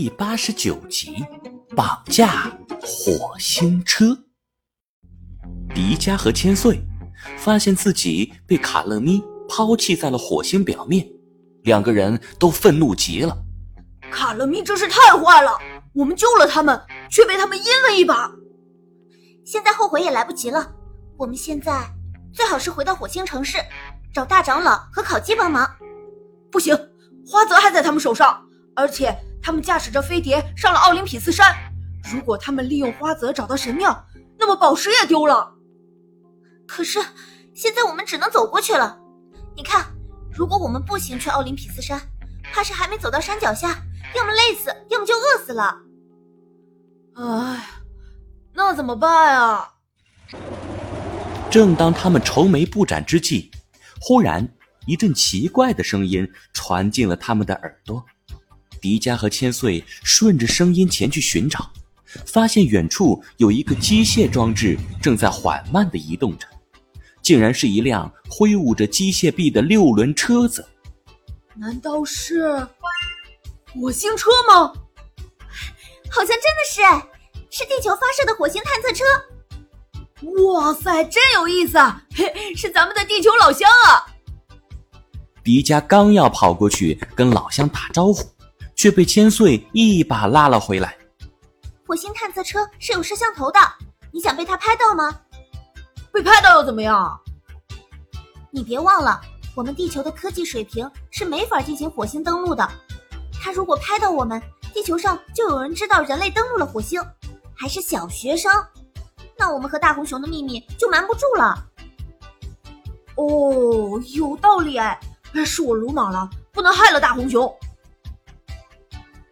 第八十九集，绑架火星车。迪迦和千岁发现自己被卡勒咪抛弃在了火星表面，两个人都愤怒极了。卡勒咪真是太坏了，我们救了他们，却被他们阴了一把。现在后悔也来不及了，我们现在最好是回到火星城市，找大长老和烤鸡帮忙。不行，花泽还在他们手上，而且。他们驾驶着飞碟上了奥林匹斯山。如果他们利用花泽找到神庙，那么宝石也丢了。可是现在我们只能走过去了。你看，如果我们步行去奥林匹斯山，怕是还没走到山脚下，要么累死，要么就饿死了。哎，那怎么办啊？正当他们愁眉不展之际，忽然一阵奇怪的声音传进了他们的耳朵。迪迦和千岁顺着声音前去寻找，发现远处有一个机械装置正在缓慢地移动着，竟然是一辆挥舞着机械臂的六轮车子。难道是火星车吗？好像真的是，是地球发射的火星探测车。哇塞，真有意思啊！嘿，是咱们的地球老乡啊！迪迦刚要跑过去跟老乡打招呼。却被千岁一把拉了回来。火星探测车是有摄像头的，你想被他拍到吗？被拍到又怎么样？你别忘了，我们地球的科技水平是没法进行火星登陆的。他如果拍到我们，地球上就有人知道人类登陆了火星，还是小学生，那我们和大红熊的秘密就瞒不住了。哦，有道理哎，是我鲁莽了，不能害了大红熊。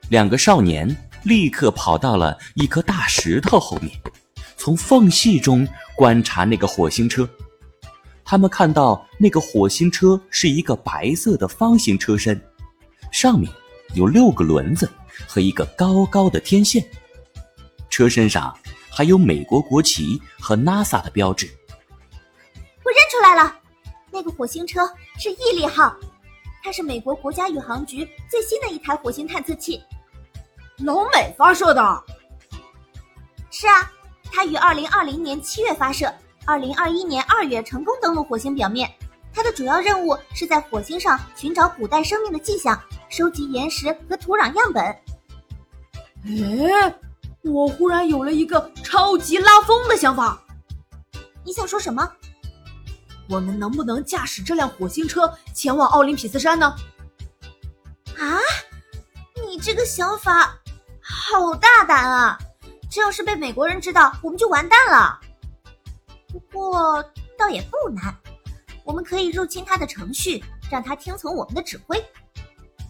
两个少年立刻跑到了一颗大石头后面，从缝隙中观察那个火星车。他们看到那个火星车是一个白色的方形车身，上面有六个轮子和一个高高的天线，车身上还有美国国旗和 NASA 的标志。我认出来了，那个火星车是毅力号，它是美国国家宇航局最新的一台火星探测器。老美发射的，是啊，它于二零二零年七月发射，二零二一年二月成功登陆火星表面。它的主要任务是在火星上寻找古代生命的迹象，收集岩石和土壤样本。哎，我忽然有了一个超级拉风的想法。你想说什么？我们能不能驾驶这辆火星车前往奥林匹斯山呢？啊，你这个想法。好大胆啊！这要是被美国人知道，我们就完蛋了。不过倒也不难，我们可以入侵他的程序，让他听从我们的指挥。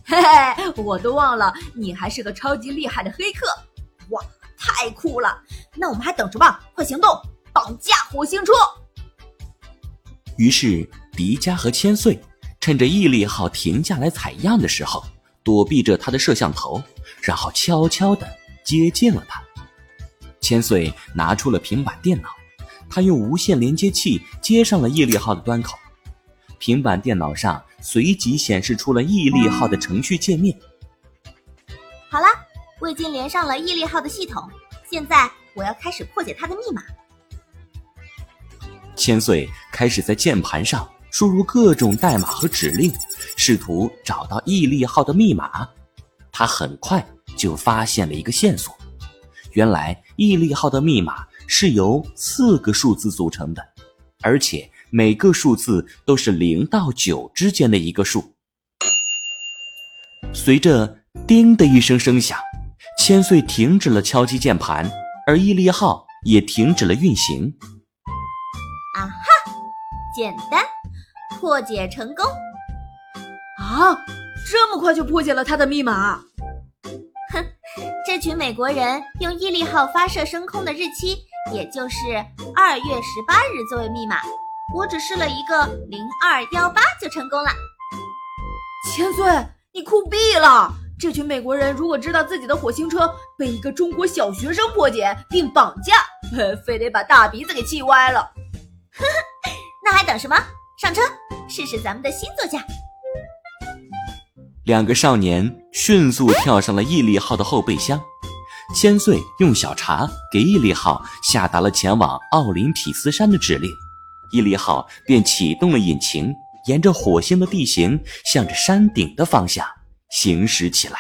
嘿嘿，我都忘了，你还是个超级厉害的黑客！哇，太酷了！那我们还等什么？快行动，绑架火星车！于是，迪迦和千岁趁着毅力号停下来采样的时候，躲避着他的摄像头。然后悄悄地接近了他。千岁拿出了平板电脑，他用无线连接器接上了毅力号的端口。平板电脑上随即显示出了毅力号的程序界面。好了，我已经连上了毅力号的系统，现在我要开始破解它的密码。千岁开始在键盘上输入各种代码和指令，试图找到毅力号的密码。他很快就发现了一个线索，原来毅力号的密码是由四个数字组成的，而且每个数字都是零到九之间的一个数。随着“叮”的一声声响，千岁停止了敲击键盘，而毅力号也停止了运行。啊哈，简单，破解成功！啊！这么快就破解了他的密码？哼，这群美国人用毅力号发射升空的日期，也就是二月十八日作为密码。我只试了一个零二幺八就成功了。千岁，你酷毙了！这群美国人如果知道自己的火星车被一个中国小学生破解并绑架，非得把大鼻子给气歪了。呵呵，那还等什么？上车，试试咱们的新座驾。两个少年迅速跳上了毅力号的后备箱。千岁用小茶给毅力号下达了前往奥林匹斯山的指令，毅力号便启动了引擎，沿着火星的地形，向着山顶的方向行驶起来。